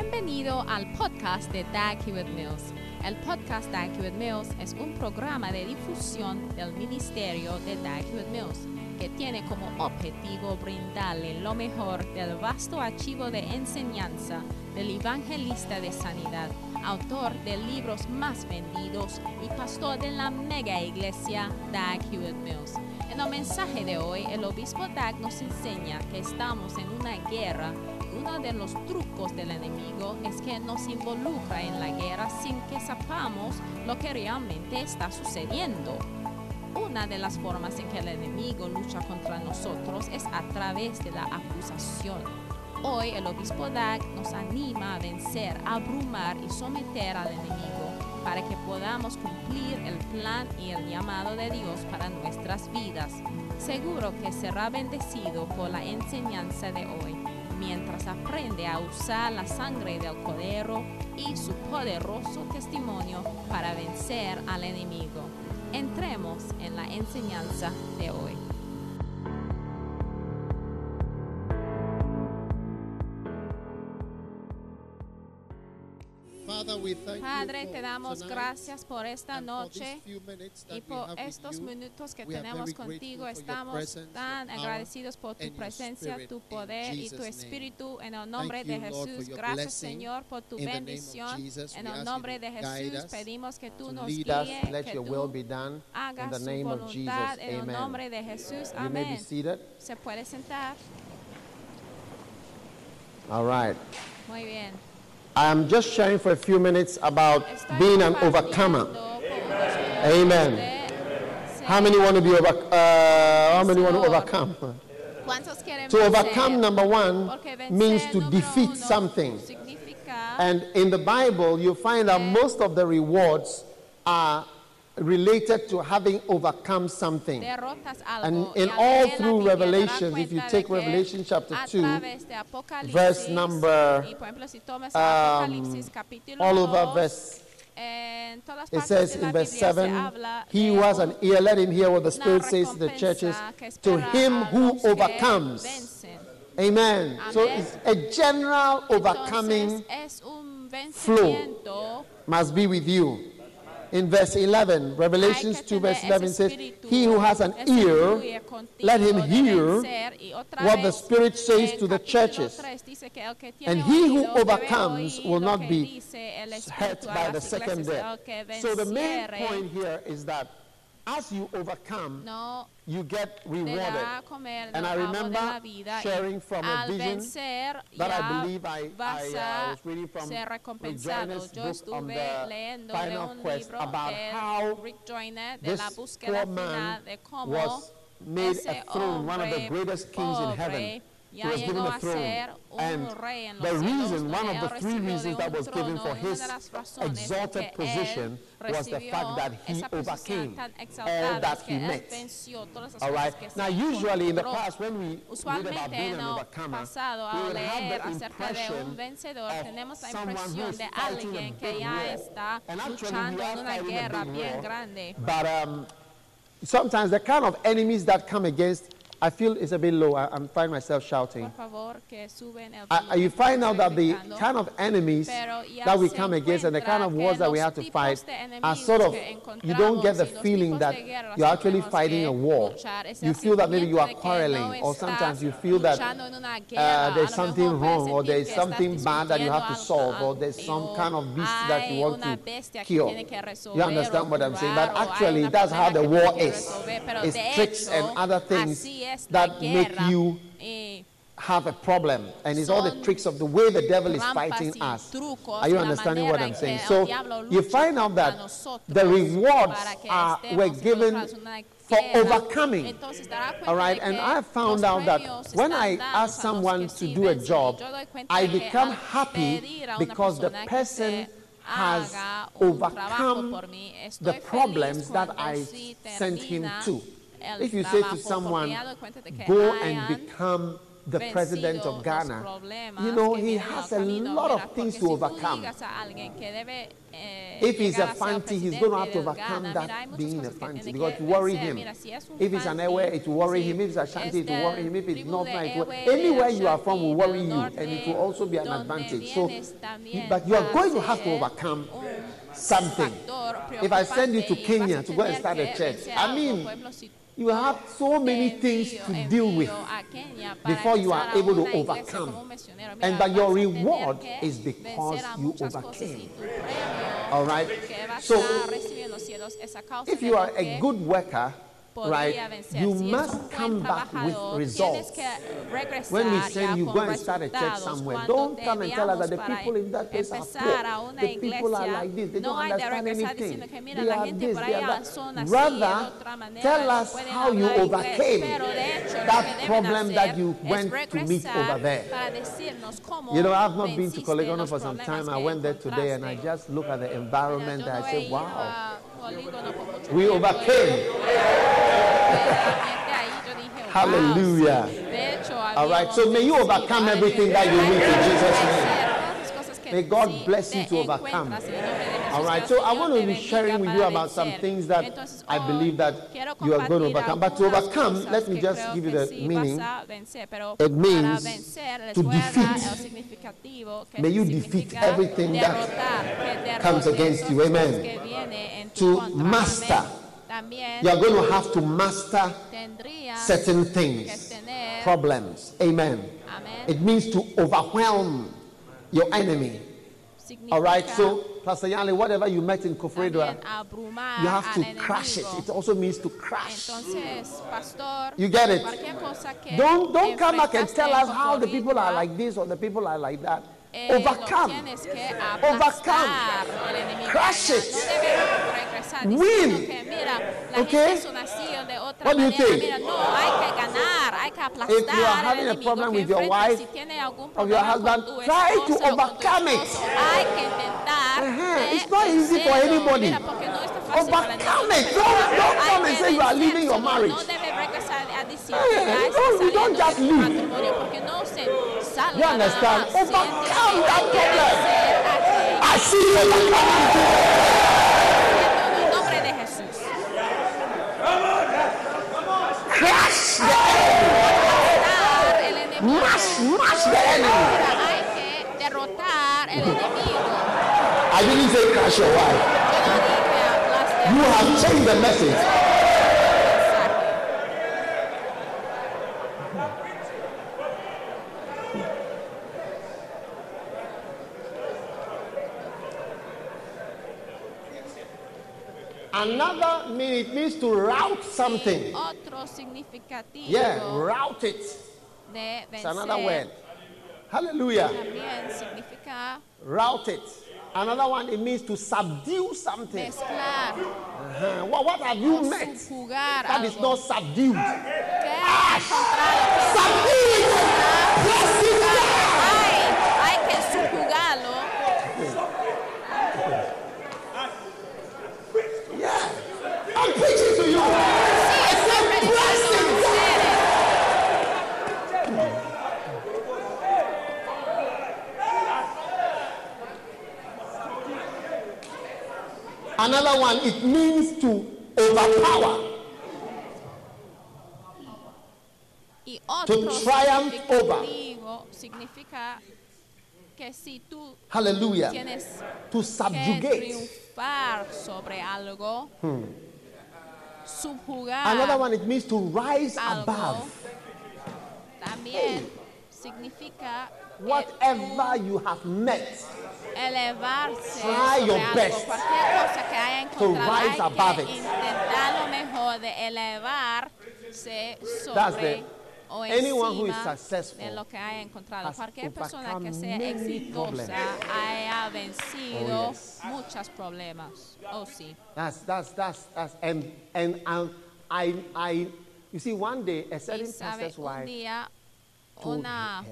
Bienvenido al podcast de Dag Hewitt Mills. El podcast Dag Hewitt Mills es un programa de difusión del ministerio de Dag Hewitt Mills que tiene como objetivo brindarle lo mejor del vasto archivo de enseñanza del evangelista de sanidad, autor de libros más vendidos y pastor de la mega iglesia Dag Hewitt Mills. En el mensaje de hoy, el obispo Dag nos enseña que estamos en una guerra uno de los trucos del enemigo es que nos involucra en la guerra sin que sepamos lo que realmente está sucediendo. Una de las formas en que el enemigo lucha contra nosotros es a través de la acusación. Hoy el obispo Dag nos anima a vencer, abrumar y someter al enemigo para que podamos cumplir el plan y el llamado de Dios para nuestras vidas. Seguro que será bendecido por la enseñanza de hoy mientras aprende a usar la sangre del cordero y su poderoso testimonio para vencer al enemigo. Entremos en la enseñanza de hoy. Padre, te damos gracias por esta noche y por estos minutos que tenemos contigo. Estamos tan agradecidos por tu presencia, tu poder y tu espíritu. En el nombre de Jesús, gracias Señor por tu bendición. En el nombre de Jesús pedimos que tú nos guíes, que tú hagas tu voluntad. En el nombre de Jesús, amén. Se puede sentar. All right. Muy bien. I'm just sharing for a few minutes about being an overcomer. Amen. How many want to be over? Uh, how many want to overcome? To overcome, number one, means to defeat something. And in the Bible, you find that most of the rewards are related to having overcome something. And in all through Revelation, if you take Revelation chapter 2, verse number, um, all over verse it says in verse 7 He was an ear, let him hear what the Spirit says to the churches. To him who overcomes. Amen. So it's a general overcoming flow must be with you in verse 11, Revelations 2, verse 11 says, He who has an ear, let him hear what the Spirit says to the churches. And he who overcomes will not be hurt by the second death. So the main point here is that as you overcome, no. you get rewarded. And I remember sharing from a vision that I believe I, I uh, was reading from Rick Joyner's book on the final quest about how this poor man was made a throne, one of the greatest kings in heaven he was given a throne. And the reason, one of the three reasons that was given for his exalted position was the fact that he overcame all that he met. All right. Now, usually in the past, when we read about being an overcomer, we would have the impression of someone who is fighting a big war. And actually, we are fighting a big war. But um, sometimes the kind of enemies that come against I feel it's a bit low. I, am find myself shouting. I, you find out that the kind of enemies that we come against and the kind of wars that we have to fight are sort of, you don't get the feeling that you're actually fighting a war. You feel that maybe you are quarreling, or sometimes you feel that uh, there's something wrong, or there's something bad that you have to solve, or there's some kind of beast that you want to kill. You understand what I'm saying? But actually, that's how the war is. It's tricks and other things that make you eh, have a problem. And it's all the tricks of the way the devil is fighting us. Are you understanding what I'm saying? So you find out that the rewards are, were given for overcoming. All right, and I found out that when I ask someone to do a job, I become happy because the person has overcome the problems that I sent him to. If you say to someone, go and become the president of Ghana, you know, he has a lot of things to overcome. Eh, if he's a fancy, he's going to have to overcome that being a fancy because it worry him. If he's an Ewe, it will worry him. If it's a Shanti, it will worry him. If it's not it will, anywhere you are from will worry you, and it will also be an advantage. So, but you are going to have to overcome something. If I send you to Kenya to go and start a church, I mean, you have so many things to deal with before you are able to overcome. And that your reward is because you overcame. All right? So, if you are a good worker, right, you must come back with results. When we send you go and start a church somewhere, don't come and tell us that the people in that place are poor. The people are like this. They don't understand anything. They are this, they are that. Rather, tell us how you overcame that problem that you went to meet over there. You know, I've not been to Colegono for some time. I went there today and I just look at the environment and I say, wow. We overcame. Hallelujah. All right, so may you overcome everything that you need in Jesus' name. May God bless you to overcome. All right, so I want to be sharing with you about some things that I believe that you are going to overcome. But to overcome, let me just give you the meaning. It means to defeat. May you defeat everything that comes against you. Amen. To master. You are going to have to master certain things, problems. Amen. It means to overwhelm your enemy. All right, so Pastor whatever you met in Kofredwa, you have to crash it. It also means to crash. You get it? Don't, don't come back and tell us how the people are like this or the people are like that. Eh, Overcome. Overcome. crush it. Win. Okay? What do you think? If you are having a problem with your wife or your husband, try to overcome it. Uh-huh. It's not easy for anybody. Overcome it. Don't, don't come and say you are leaving your marriage. No, you don't just leave. You understand? Overcome that problem. I see you Crush the enemy. Mash, mash the enemy. I didn't say crush your wife. You have changed the message. It means to route something. Otro significativo. Yeah, route it. De It's another word. Hallelujah. También significa route it. Another one, it means to subdue something. Mezclar. Uh-huh. What, what have you met that is not subdued? Ah, subdue it. Another one, it means to overpower. to triumph over. Que si tú Hallelujah. to subjugate. Sobre algo, hmm. Another one, it means to rise above. También significa whatever you have met. Elevarse Try your best cosa que haya to rise above it. Intentar lo mejor de elevarse That's the Anyone who is successful de lo que haya encontrado. Cualquier persona que sea exitosa haya vencido oh, yes. muchos problemas. Oh, sí. That's, that's, that's, that's, and, and um, I, I, you see, one day a certain pastor's wife una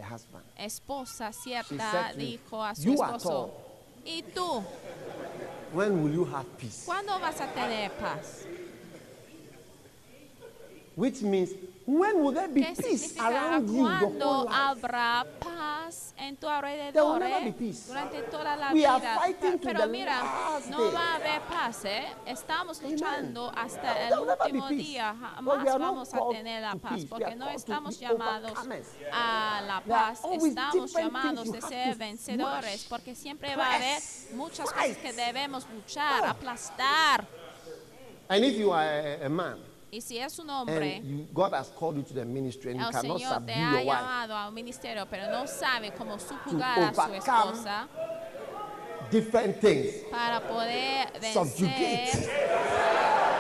esposa cierta dijo a su esposo, ¿y tú? When will you have peace? ¿Cuándo vas a tener paz? Which means When will there be ¿Qué peace significará around you the cuándo whole life? habrá paz en tu alrededor There will never eh? be peace. durante toda la We are vida? fighting Pe- to Pero the mira, last no day. va a haber paz, ¿eh? Estamos Amen. luchando hasta There el will never be último peace. día. Jamás vamos a tener la paz porque no estamos llamados a la paz, estamos llamados de ser vencedores porque siempre va a haber muchas fight. cosas que debemos luchar, aplastar. And if you are a, a man Y si es un hombre, and God has called you to the ministry and you el cannot Señor subdue te ha your wife, llamado a un ministerio, pero no sabe cómo subjugar a su overcome esposa different things, para poder Subjugate. vencer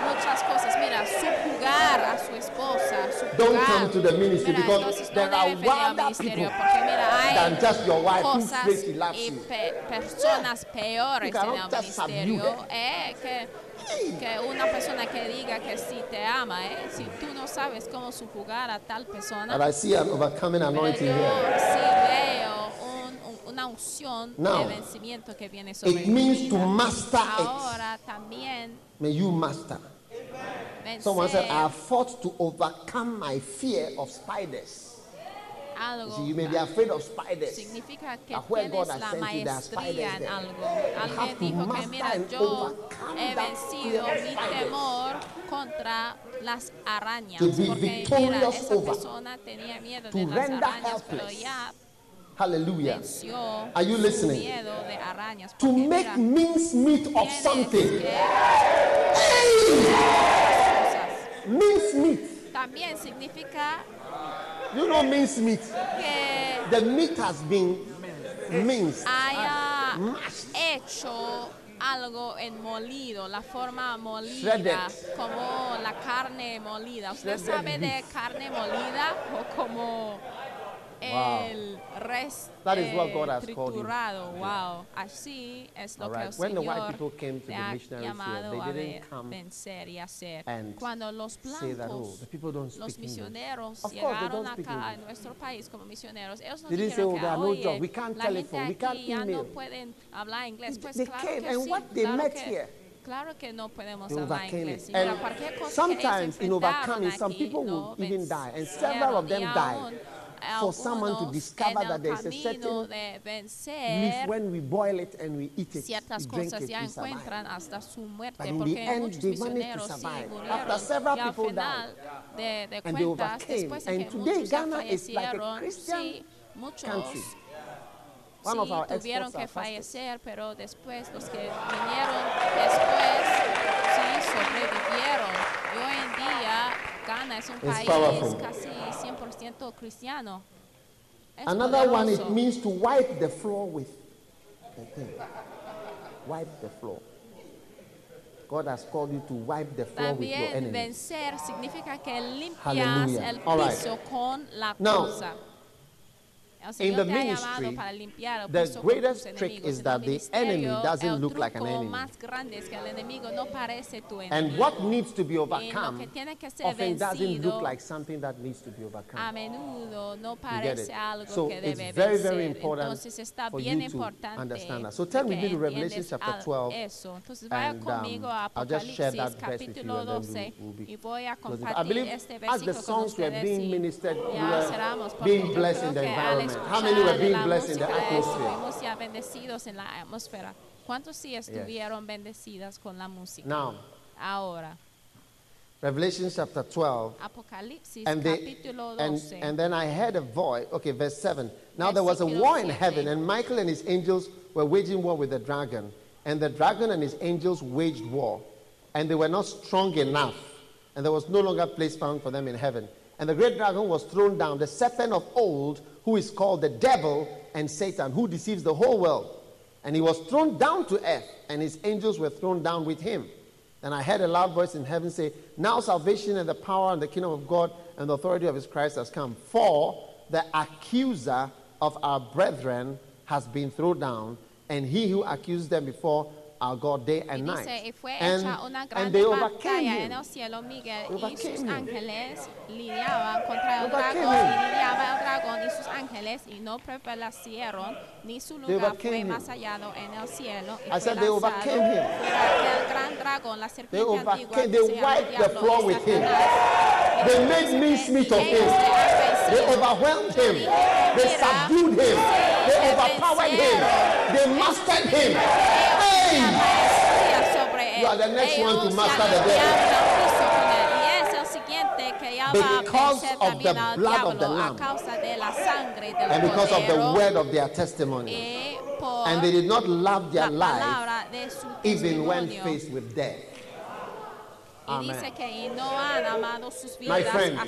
muchas cosas. Mira, subjugar a su esposa, don't come to the ministry Mira, because entonces no there are debe venir al wilder ministerio people porque mira, hay than just your wife who cosas y you. pe- personas peores You en el cannot just subdue ministerio eh, que, que una persona que diga que sí te ama. Eh, si tú no sabes cómo subjugar a tal persona, And I see an overcoming pero anointing yo here. sí veo un- un- una unción Now, de vencimiento que viene sobre It tu means vida. to master it. Ahora también May you master. vencer Someone said, I have fought to overcome my fear of spiders. You algo see, you may be afraid of spiders. significa que tienes la maestría en algo. Alguien to dijo que mira, yo he vencido mi temor contra las arañas. Porque mira, esa persona tenía miedo de las arañas, pero ya Hallelujah. Are you listening? To make mira, mincemeat of something. Mincemeat. También significa You know mincemeat. que The meat has been minced. haya Mashed. hecho algo en molido, la forma molida, Shredded. como la carne molida. ¿Usted Shredded sabe de beef. carne molida o como el res That is what eh, God has called you. triturado? Wow, así es lo All que right. el When the white Señor people came to te the ha missionaries here, llamado they a didn't ver- come vencer y hacer. and Cuando los say that, oh, blancos the people don't speak los English. misioneros Of course, they llegaron don't speak acá a English. nuestro país como misioneros. Ellos no They didn't say, dijeron "Oh, que, there are no "Oye, jobs, we can't la gente telephone, we aquí can't ya no email." pueden hablar inglés. Pues They claro came, que and sí, what they claro met que, here, claro que no podemos They hablar overcame inglés. it. Y mira, And cualquier cosa que ellos sometimes in enfrentaron overcoming, some aquí, people no will even die, and several vencieron. of them Y died aún for someone to discover that there is a certain leaf when we boil it and we eat it, ciertas we drink it, we survive. hasta su muerte But in the end, they managed to sí survive. After several people final de, de And they overcame. And today, Ghana is like a Christian sí country. One of our tuvieron que fallecer pero después los que vinieron después sí sobrevivieron y hoy en día Ghana es un It's país powerful. casi 100% cristiano Es Another one, it means to wipe the floor with the thing. Wipe the floor. God has called you to wipe the floor with your También enemy. vencer significa que limpias Hallelujah. el All right. piso con la Now, cosa. El in Señor the te ha llamado ministry, para limpiar el the piso con tus greatest trick enemigos. is En that el the ministerio, enemy doesn't el look like an truco enemy. más grande es que el enemigo no parece tu enemigo. And what needs to be y lo overcome que tiene que ser often doesn't look vencido like something that needs to be overcome. a menudo no You get parece it? algo So que it's debe very, vencer. very important Entonces está for bien you to importante understand that. So turn with que me to Revelation entiendes chapter al- 12, Eso. Entonces vaya and, um, conmigo a I'll just share that Apocalipsis verse with you capítulo and then 12 we'll- we'll be y voy a closing. I compartir believe este as the versículo con songs were ustedes being y ministered, we ya were cerramos porque being yo blessed creo in the que al environment. How many were being blessed in the atmosphere? estuvimos ya bendecidos en la atmósfera. ¿Cuántos sí estuvieron bendecidas con la música? Now, Ahora, Revelation chapter 12, Apocalipsis and, they, and, 12. and then I heard a voice. Okay, verse 7. Now there was a war in heaven, and Michael and his angels were waging war with the dragon. And the dragon and his angels waged war. And they were not strong enough. And there was no longer place found for them in heaven. And the great dragon was thrown down, the serpent of old, who is called the devil and Satan, who deceives the whole world. And he was thrown down to earth, and his angels were thrown down with him. And I heard a loud voice in heaven say, Now salvation and the power and the kingdom of God and the authority of his Christ has come. For the accuser of our brethren has been thrown down, and he who accused them before our God day and night. dice, And, and they overcame batalla en el cielo. Miguel y sus him. ángeles lidiaban contra el Overcame dragón y him. lidiaba el dragón y sus ángeles y no prevalecieron ni su They lugar overcame fue him. más hallado en el cielo. Y I said they overcame him. el gran dragón, la They serpiente overcame, they wiped the floor with him. They made mincemeat of him. They overwhelmed him. They subdued him overpowered him. They mastered him. Hey! You are the next one to master the devil. Because of the blood of the Lamb and because of the word of their testimony. And they did not love their life even when faced with death. Amen. My friend,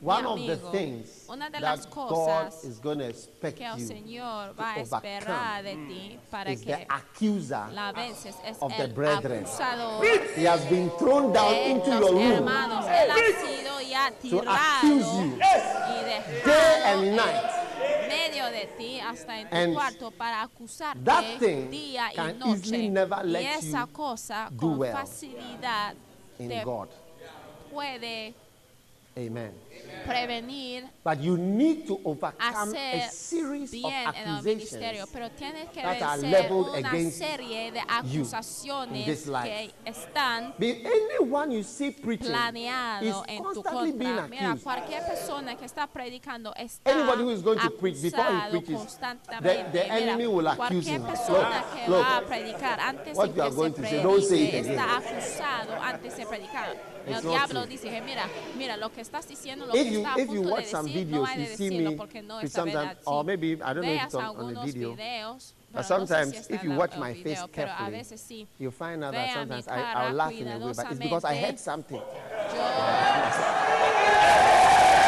one of the things una de las that God cosas is going to expect que el you Señor to va a esperar de overcome ti mm. para is que the accuser la vences es of the el brethren. acusador He has been thrown down de into los your room hermanos. Él ha sido ya tirado accuse you y day dejado and en night. medio de ti hasta en tu And cuarto para acusarte that thing día y can noche. easily never Y let esa you cosa do con well facilidad in te God. puede Amen. Prevenir But you need to overcome a series of bien en el ministerio, accusations pero tienes que that are leveled una against serie de acusaciones this life. que están Be- Anyone you see preaching is en tu constantly being contra. Mira, accused. cualquier persona que está predicando está Anybody who is going to preach, before he preaches, constantemente. the- the enemy will accuse cualquier him. persona Look, que look, va a predicar antes what de you are que going to say, don't say it again. está acusado antes de predicar. It's El not diablo true. dice, mira, mira, lo que estás diciendo, If que you, está a if you punto watch de some decir, no videos, hay de you see decirlo me porque no preach es la verdad. sometimes, or Sí. maybe, I don't know if Veas it's on, on algunos the video. videos, But pero no sé sometimes, si está if you el- watch el my video, face pero a carefully, veces sí. you'll find out that Vea mi sometimes I, cara I'll laugh in a way, but it's because I cuidadosamente. heard something. Yo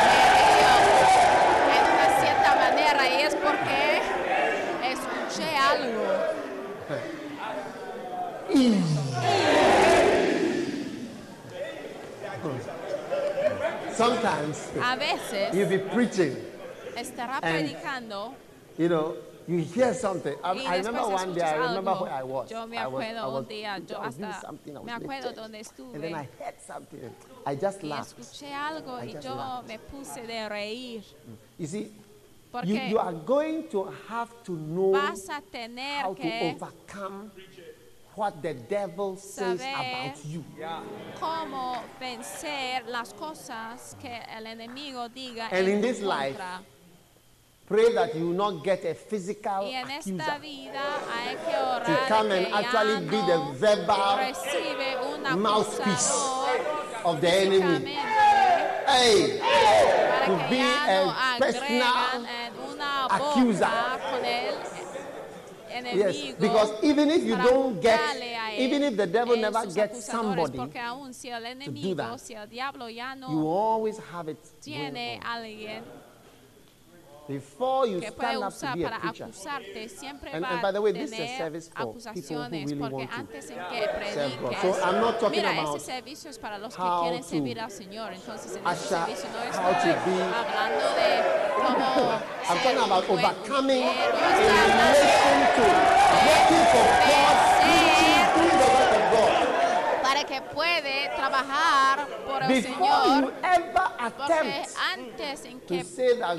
me río en una cierta manera y es porque escuché algo. Sometimes A veces you'll be preaching, estará And- predicando you know, you hear something. I remember one day, I remember algo. where I was. Yo me I was, I was, un día, yo doing hasta something, I was me acuerdo donde And then I heard something. I just y laughed. escuché algo I y yo laughed. me puse de reír You see, you, porque you are going to have to know vas a tener how to overcome what the devil says about you. cómo vencer las cosas que el enemigo diga And en in tu this life. Pray that you will not get a physical Y en esta accuser vida hay que orar to come and que actually be the verbal mouthpiece of the enemy. físicamente Hey, to be a agregan personal en accuser. Boca con el yes, enemigo because even if you para don't get, juzgarle a él even if the devil en never sus gets acusadores, somebody, porque aún si el enemigo, that. si el diablo ya you no always have it before you que puede stand up to usar be a preacher. acusarte siempre And- va and by the way, a this is a tener service for people who acusaciones really porque want to antes en que serve God. prediques So I'm not talking mira about servicio es para los que how quieren to servir al Señor entonces en este usher, servicio no how to estoy be- hablando de cómo I'm ser talking un about buen overcoming in mujer, no estoy hablando relation to working for God, que puede trabajar por el Before Señor you Porque antes en que intentas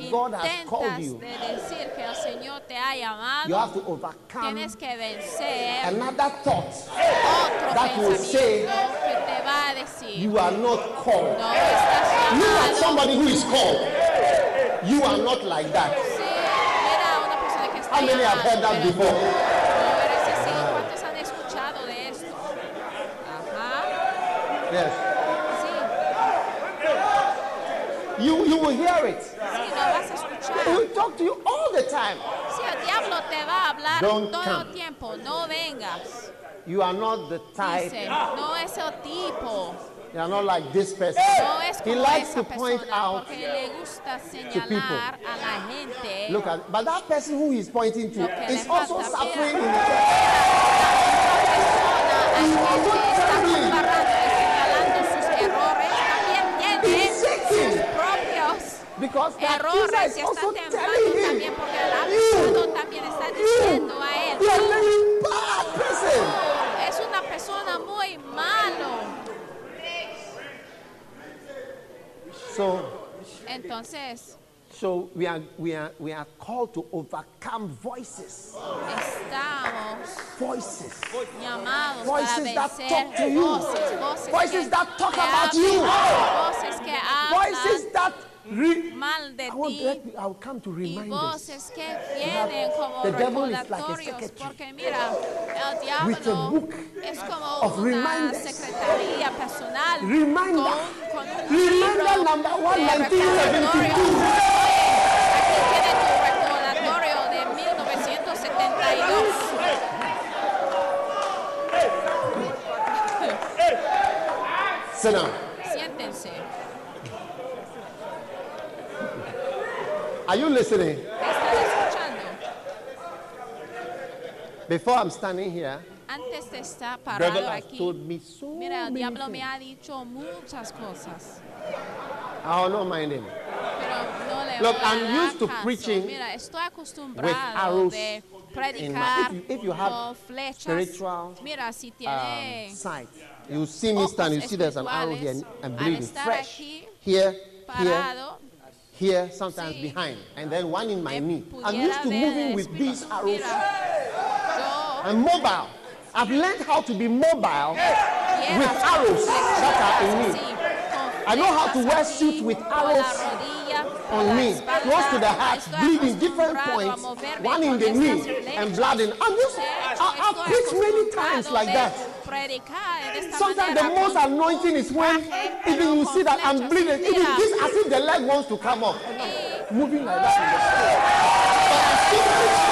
you, de decir que el Señor te ha llamado, you tienes que vencer another thought otro pensamiento que te va a decir, you are not called. no estás at llamado. somebody who is called. You are not like that. Sí, mira a una persona que está How many have heard that before? Yes. You, you will hear it. sí, lo vas a He will talk to you all the time. Sí, el diablo te va a hablar Don't todo come. tiempo, no vengas. You are not the type. Dice, no es el tipo. You are not like this person. No es He likes to point out. gusta people. a la gente Look at, but that person who he's pointing to is also suffering in the church. Because errores y está temblando también porque el acusado también está diciendo a él. Tú, es una persona muy malo. So, Entonces, so we are, we, are, we are called to overcome voices. Estamos voices. Llamados voices para that talk to you. Voces, voices, voices que, that talk about you. Voces, que voices that re- mal de ti let me- I'll come to y voces que vienen como recordatorios porque mira el diablo es como of una reminders. secretaría personal Reminder. con, con un libro number one, de 1972. recordatorios. Aquí tiene tu recordatorio de 1972 Sit down. Are you listening? Before I'm standing here, antes de estar parado aquí told me so mira el many diablo me things. ha dicho muchas cosas I'll not mind him. pero no Look, I'm used to preaching Mira, estoy with acostumbrado arrows de predicar if you- if you con flechas. spiritual, Mira, si Um, sight. You see me stand, you see there's an arrow here and, and bleeding fresh. aquí Here, here, parado, here, sometimes Sí. behind, and then one in my knee. I'm used to moving with these arrows. I'm mobile. I've learned how to be mobile with arrows that are in me. I know how to wear suits with arrows on me, close to the heart, bleeding different points, one in the knee and blood in. I'm just, I, I've preached many times like that. Predicar de esta Sometimes the most anointing is when even you see that I'm bleeding, even this as if the leg wants to come up. Moving like that in the spirit.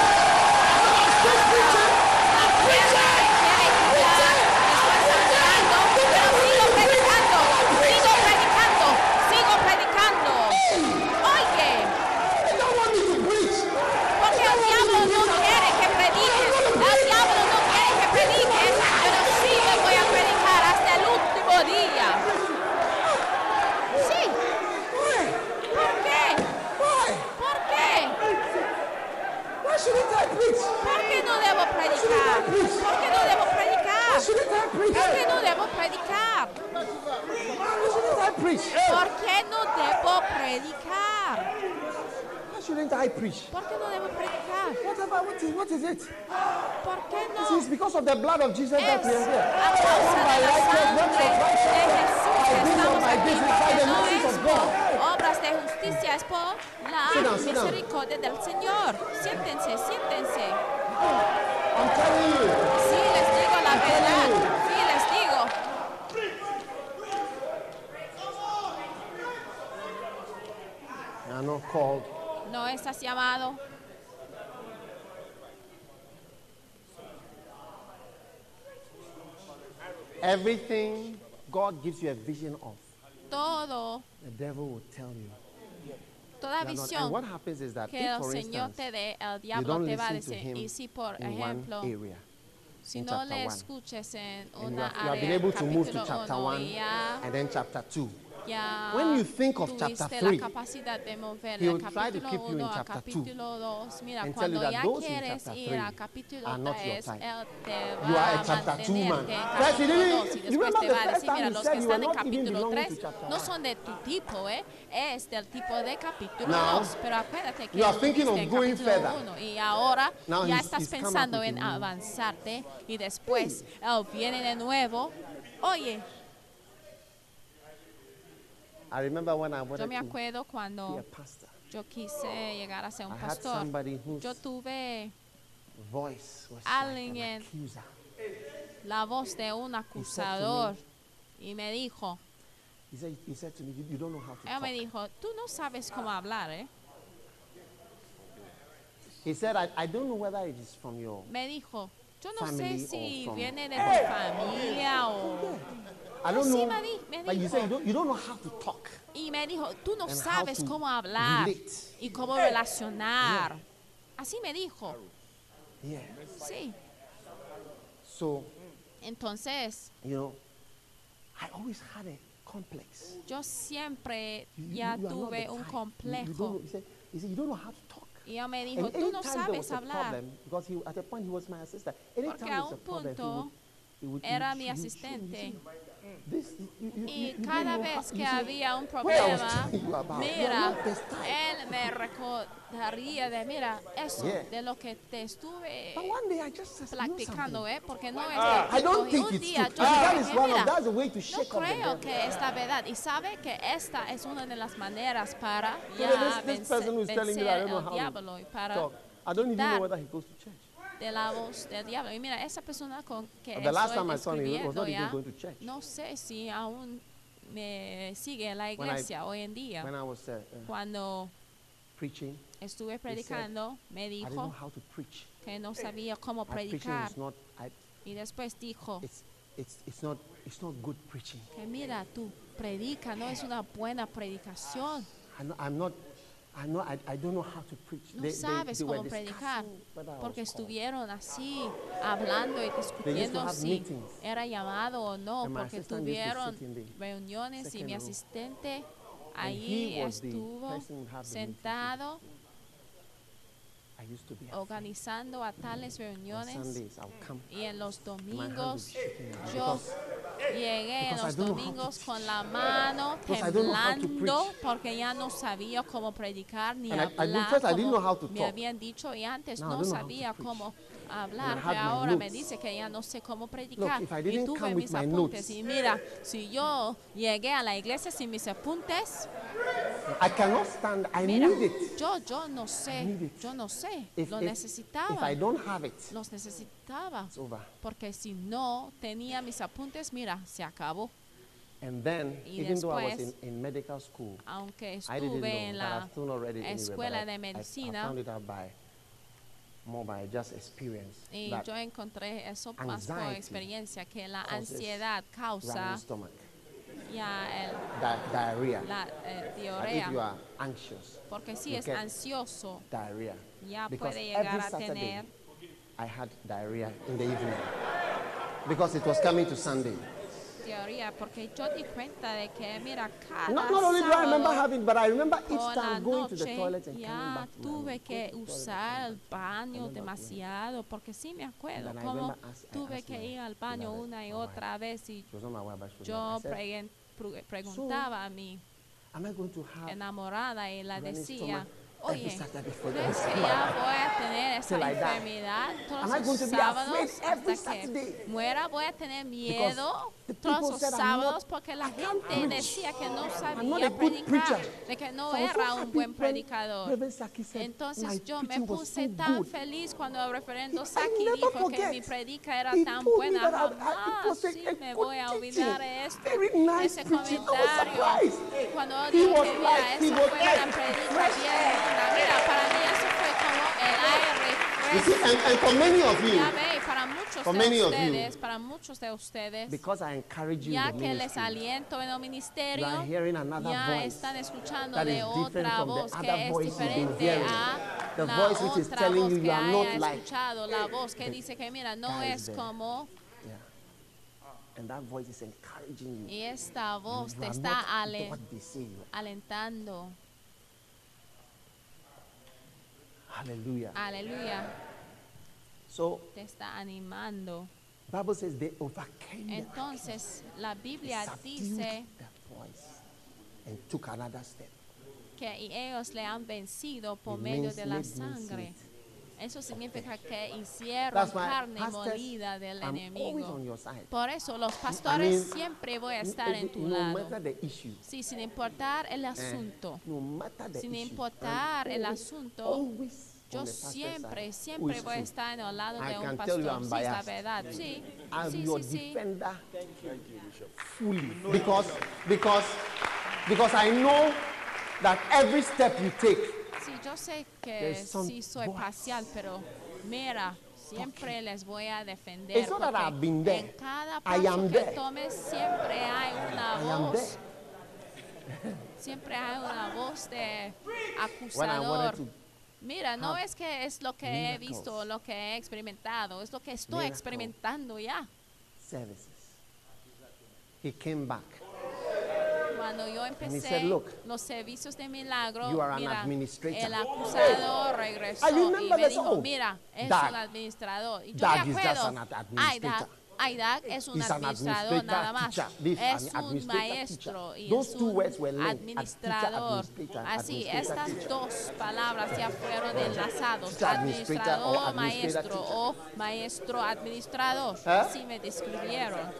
Preach? ¿Por qué no debo predicar? Whatever, what is, what is it? ¿Por qué no? because of the blood of Jesus that Es we are here. a causa de la sangre de Jesús By que reason of estamos my aquí, business, by porque the no es por obras de justicia, es por la misericordia del Señor. Siéntense, siéntense. I'm telling you. Sí, les digo la verdad. Sí, les digo. Not called. No estás llamado. Everything God gives you a vision of, Todo, the devil will tell you. toda not. And visión what happens is that que if, el for Señor instance, te dé, el diablo te va a decir. Y si, por ejemplo, area, si no le escuches en una have, you have been área, able to move to capítulo chapter uno, 1 y ya and then chapter 2, ya When you think of chapter tuviste three, la capacidad de mover he del will try to capítulo keep you in 1 a chapter two capítulo 2. Mira, and tell you cuando that ya those in quieres chapter ir three capítulo are not your 3, type. él te You are a a chapter two man. mantenerte en he capítulo didn't- 2 y you después remember te the va a first decir, time mira, he los said que you están were en not even capítulo belonging 3 to chapter no one. son de tu tipo, ¿eh? Es del tipo de capítulo Now, 2. Pero acuérdate que you are thinking of going capítulo further. 1 y ahora Now ya he's- estás he's come up pensando with en new- avanzarte y después él viene de nuevo. Oye, I remember when I yo me to acuerdo be cuando a pastor. yo quise llegar a ser un I had pastor. somebody whose Yo tuve voice was like an Alguien- accuser. la voz de un acusador y me dijo, He said, he said to me, you, you don't know how to él talk. me dijo, tú no sabes cómo hablar, ¿eh? He said, I, I don't know whether it is from your... Me dijo, yo no Family sé or si from- viene de tu familia o... I don't sí, know. me di- me but you dijo. say you don't, you don't know how to talk. Y me dijo, tú no And how sabes to cómo hablar relate. y cómo relacionar. Así me dijo, Yeah. sí. So, Entonces, you know, I always had a complex. yo siempre You- ya you tuve un complejo. know- he, said, he said, you don't know how to talk. Y ella me dijo, And tú no anytime there was sabes a hablar. problem, because he, at the point he was my assistant, anytime Porque a un problem, he punto would, he would, era he mi would- he would- asistente. y cada vez que había un problema, mira, él me recordaría de, mira, eso de lo que te estuve practicando, ¿eh? Porque no es uh, I don't think un día yo dije, no creo que esta verdad. Y sabe que esta es una de las maneras para ya vencer, vencer el diablo y para I don't even know whether he goes to church de la voz del diablo. Y mira, esa persona con que the last time I saw him, was not ya, even going to church. no sé si aún me sigue en la iglesia I, hoy en día. When I was, uh, uh, Cuando preaching, estuve predicando, said, me dijo I didn't know how to preach. que no sabía cómo predicar. is not, I, Y después dijo it's, it's, it's, not, it's not good preaching. que mira, tu predica no es una buena predicación. I'm not I, know, I, I don't know how to preach. No They- sabes they cómo predicar porque estuvieron así hablando y discutiendo si era llamado o no And porque tuvieron reuniones y mi asistente ahí estuvo sentado organizando a tales On reuniones Sundays, y en los domingos yo llegué los domingos con la mano temblando porque ya no sabía cómo predicar ni hablar como me habían dicho y antes no sabía cómo Hablar pero ahora me dice que ya no sé cómo predicar. If I y tuve mis apuntes notes- y mira si yo llegué a la iglesia sin mis apuntes I cannot stand. I mira need it. yo yo no sé yo no sé. If, lo if necesitaba. I don't have it, los necesitaba. it's over. porque si no tenía mis apuntes mira se acabó. And then, Y even though I was in, después, in medical school, aunque I didn't estuve know, en la escuela de I- I medicina found it out by more by just experience. y yo encontré eso más por experiencia que la causes ansiedad causa ya el, di- diarrhea. la eh, That if you are anxious, porque si es ansioso diarrhea. ya Because puede every llegar a Saturday, tener I had diarrhea in the evening because it was coming to Sunday. Porque yo di cuenta de que mira cada Not, not only do I remember having, but I remember each time going to the toilet and coming ya back to tuve room. que usar el baño demasiado porque sí me acuerdo tuve asked que ir al baño una y otra vez y yo preguntaba a mi Am I going to have enamorada y la decía, oye, ¿crees que ya voy a tener esa enfermedad todos los sábados hasta que muera? Voy a tener miedo todos los sábados porque la gente decía que no sabía predicar, de que no era un buen predicador. Reverend Saki said, "My Entonces yo me puse tan good." feliz cuando el referendo Saki dijo que mi predica era tan buena. Jamás sí me voy a olvidar esto. Ese comentario. Cuando dije mira, esa fue una predica bien Mira, para mí eso fue como el aire You see, fresco. and, and for many of you, Ya ve, y para muchos For de many of you, ustedes, para muchos de ustedes, because I encourage you ya in the que les ministry, aliento en el ministerio, You are hearing another ya voice están escuchando that de is different otra from the voz other que es voice you've been diferente hearing. a The la voice which is otra telling voz you que you are not haya like escuchado, la voz que dice que mira, no es there. como, and that voice is encouraging you. y esta voz You te está ale- alentando. Hallelujah. Aleluya, So, te está animando. Bible says they overcame Entonces, la Biblia dice and took another step. que ellos le han vencido por It medio means de la sangre. Eso significa que hicieron carne pastors, molida del I'm always enemigo. on your side. Por eso los pastores mean, siempre voy a No- estar en tu no lado. matter the issue, Sí, sin importar el eh, asunto. no the Sin issue, importar I'm el asunto, always Yo siempre, siempre voy a estar en el lado I de un pastor. Sí, es la verdad. Sí, I'm sí, your sí, fully because because because I know that every step you take Sí, yo sé que There's some sí soy parcial, pero mira, siempre les voy a defender. It's not that I've been there. En cada I paso am que there. tomes siempre hay una I am voz. there. Siempre hay una voz de When I acusador. Mira, no es que es lo que he visto, lo que he experimentado, es lo que estoy Miracle. experimentando ya. services, he came back. Cuando yo empecé said, "Look, los servicios de milagro, mira, administrator." el acusador regresó y me dijo, mira, es un administrador. Y yo me acuerdo, ay, Administrator. Isaac es un administrador nada más. es un maestro y es un administrador. Así, estas dos palabras ya fueron enlazados. Administrador, maestro o maestro administrador. Así me describieron.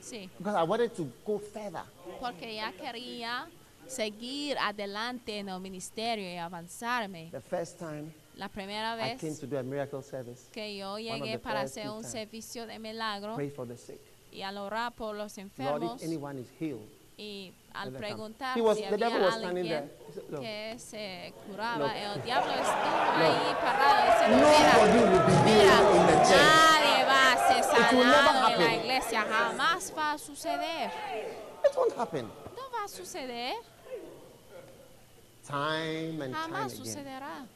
Sí. Because I wanted to go further. Porque ya quería seguir adelante en el ministerio y avanzarme. The first time La primera I came vez to do a miracle service, que yo of llegué the para first hacer un times. servicio de milagro pray for the sick. y al orar por los Lord, enfermos if anyone is healed, y al let them come. preguntar He was- si the devil was standing alguien there. He said, "Look." que se curaba, Look. el diablo estuvo ahí parado diciendo, Nobody will be mira, mira, healed in the church. nadie va a ser It will never sanado en la happen. iglesia, jamás va a suceder. It won't happen. No va a suceder, Time and time jamás again. sucederá.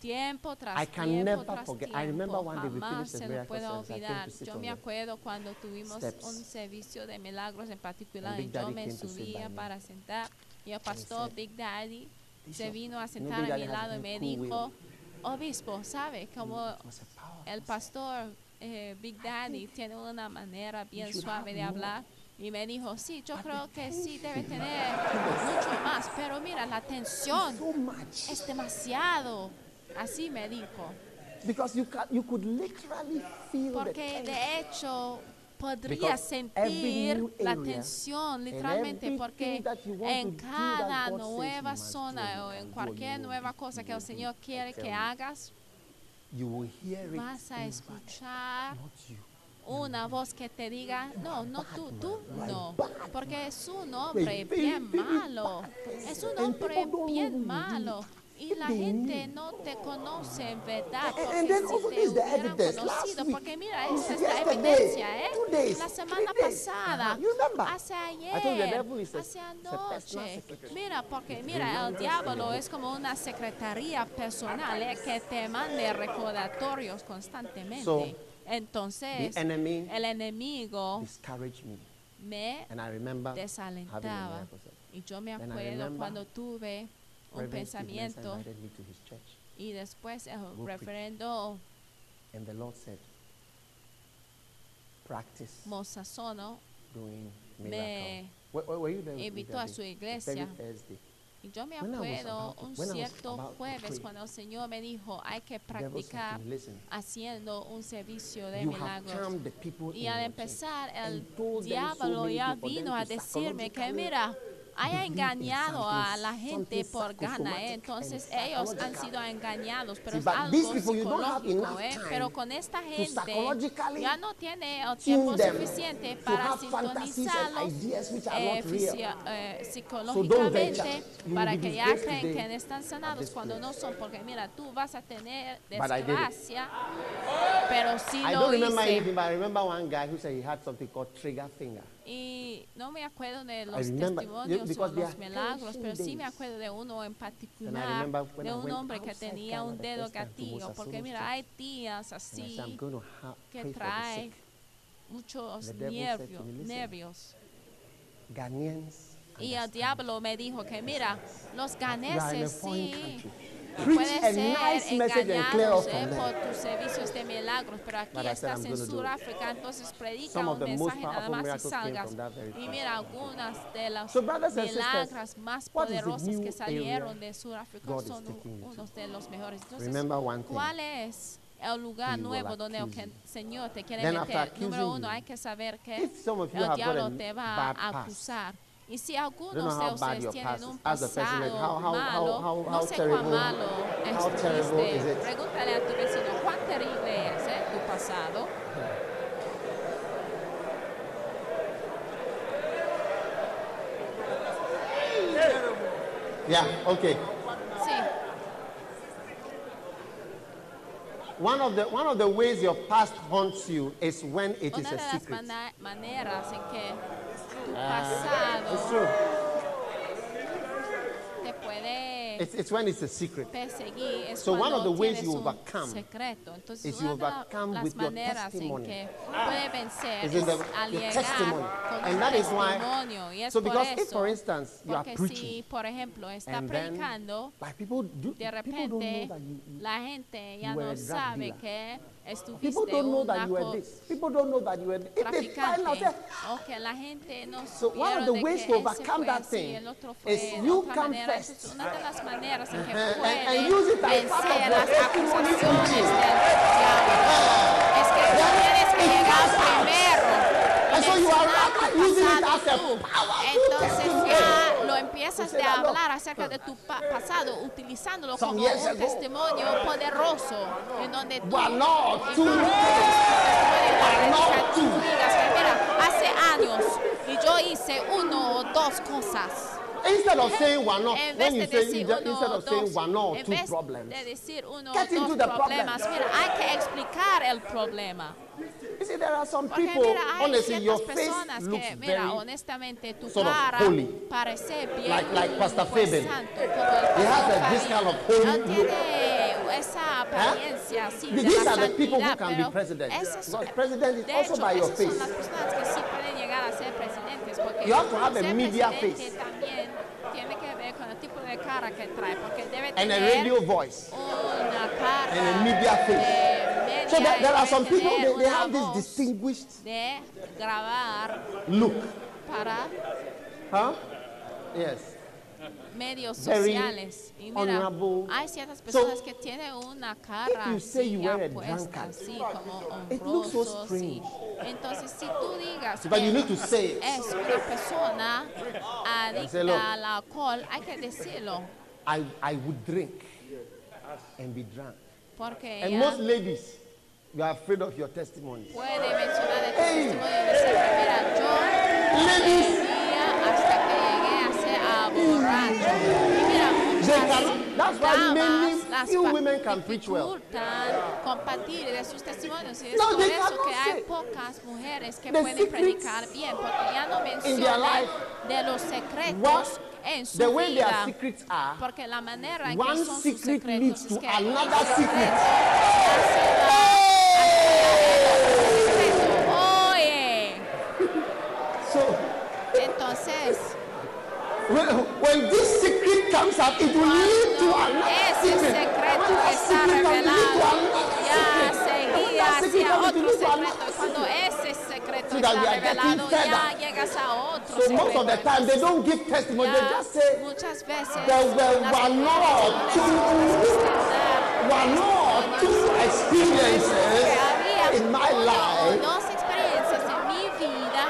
Tiempo tras I can tiempo never tras forget. I tiempo, remember one day jamás se lo puedo. I olvidar. Yo me acuerdo cuando tuvimos steps. un servicio de milagros en particular y yo me subía para sentar y el pastor said, Big Daddy se "Bishop, vino a sentar a mi lado y me dijo, obispo, ¿sabe? Power. el pastor eh, Big Daddy tiene una manera bien suave de hablar. Y me dijo, sí, yo creo que sí debe tener mucho más, pero mira, la tensión es demasiado. Así me dijo. Because you, can, you could literally feel Porque de hecho podría Because sentir la tensión literalmente porque en cada nueva zona o en cualquier nueva cosa que el. Señor quiere que hagas, vas a escuchar una voz que te diga, no, no tú, tú, no, porque es un hombre bien malo, es un hombre bien malo. Y la gente no te conoce en verdad, porque and then si also te hubieran conocido, week, porque mira, esa es la yesterday, evidencia, ¿eh? days, La semana pasada, hace ayer, hace anoche. secretary. Mira, porque mira, el diablo es como una secretaría personal ¿eh? que te mande recordatorios constantemente. So, Entonces, The enemy el enemigo discouraged me. me And I remember having a desalentaba. Y yo me acuerdo cuando tuve un pensamiento y después el preach. referendo And the Lord said, practice Mosasono doing me there with me invitó a su iglesia. Y yo me acuerdo un cierto jueves cuando el Señor me dijo, hay que practicar haciendo un servicio de milagros. Y al empezar, el diablo ya vino a decirme que, mira, haya engañado a la gente por gana, ¿eh? Entonces ellos han sido engañados, pero es algo psicológico, ¿eh? Pero con esta gente ya no tiene el tiempo suficiente para sintonizarlos eh, eh, psicológicamente para que ya creen que están sanados cuando no son, porque mira, tú vas a tener desgracia, pero sí I lo hice. anything, but I remember one guy who said he had something called trigger finger. Y no me acuerdo de los remember- testimonios o because they los milagros, pero sí me acuerdo de uno en particular, de un hombre que tenía un dedo gatillo, porque mira, hay I así que pray for the trae sick. muchos nervios, me, "Listen, nervios. Y el diablo me dijo que mira, los You ganeses sí. Preach a ser nice message and clear engañados off from por there. tus servicios de milagros, pero aquí estás en. Sudáfrica, entonces predica Some of un the most mensaje nada powerful más y miracles came salgas. from that very Y place. mira algunas de las So, brothers and milagras sisters, más what is the poderosas new que salieron area de Sudáfrica God is son taking you to? unos de los mejores. Entonces, Remember one thing. ¿cuál es el lugar nuevo donde el. Señor te quiere meter? Número uno, hay que saber que el diablo te va a acusar. Y si algunos de ustedes tienen un pasado malo, no sé terrible- cuán malo it? Pregúntale a tu vecino cuán terrible es eh, tu pasado. Yeah, okay. Sí, One of the one of the ways your past haunts you is when it is a secret. maneras en que tu It's true. te puede It's, it's when it's a secret. perseguir es So one of the cuando ways tienes you un overcome secreto. Entonces, is una you de overcome las with your maneras en testimony. que puede vencer Is in the- al your llegar testimony. con And un that is why- testimonio. Y es So por because if, eso, for instance, you are porque preaching, si, por ejemplo, está and then, predicando, like people, do, de people don't know repente that you, you la gente ya you were no a drug sabe dealer. que People estuviste don't know un that you were narco this. People don't know that you were. If they find out, traficante say, o que la gente no So one of supieron the de ways que to ese overcome fue that así, thing el otro fue is de you otra come manera. first. Esa es una de las maneras en que Uh-huh. And- puede and use it as part of vencer your las testimony acusaciones preaching. del diablo. Es que tú tienes que it llegar comes out. primero y And so you are mencionar tu using it pasado as a tú. powerful Entonces testimony. Empiezas de hablar acerca de tu pa- pasado utilizándolo como un testimonio poderoso en donde tú digas que mira, hace años y yo hice uno o dos cosas. Instead of saying one or En when you say decir just- uno instead of saying one or two problems, de decir uno Get into the problem. mira, hay que explicar el problema. you see there are some Porque people. mira, honestly, your face looks que, mira, honestamente, tu sort of holy. parece bien Like- like Pastor Fabian. santo, como el He has a- this kind of holy look. tiene esa apariencia así de These are the people who can be president. Because president is also by your face. Las personas que sí pueden llegar a ser presidentes, porque You have to have a media face. también tiene que ver con el tipo de cara que trae, porque debe And a radio voice. una cara And a media face. media So y there are some people, they, they have this distinguished de grabar look. para Huh? Yes. Medios sociales. Y mira, hay ciertas So, personas que tienen una cara así apuesta, drunkard, así como looks so honrosos. y- entonces, si tú digas But you que need to say it. es una persona adicta al alcohol, hay que decirlo. I, I would drink and be drunk. Porque And most ladies, you are afraid of your testimony. puede mencionar de Hey. testimonio y decir, mira, yo Ladies, hasta las few pa- women can preach well. dificultan compartir sus testimonios. Es No, por eso que hay pocas mujeres que The pueden predicar bien, porque ya no mencionan life. de los secretos en su the way their vida. Porque la manera en que son sus secretos leads es que another secret. ya se va secreto. Oye, so entonces when, when this secret comes out, it will lead to cuando another ese secret. secreto When that está secret comes, it leads to revelado, another ya secret. se And when guía that secret hacia comes, it otro leads to secreto. another Y cuando secret. ese secreto So that we está are getting revelado, ya further. llegas a otro So most of the secreto. time, they don't give testimony. They Ya just say, muchas veces there were las one mujeres or no two, necesitan dar one or two experiences que había in my uno o life dos experiencias en mi vida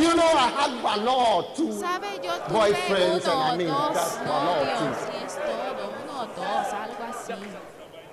You know, I had one or two. sabe yo tuve Boyfriends, uno and I o mean, dos that's one or two. novios y es todo uno o dos algo así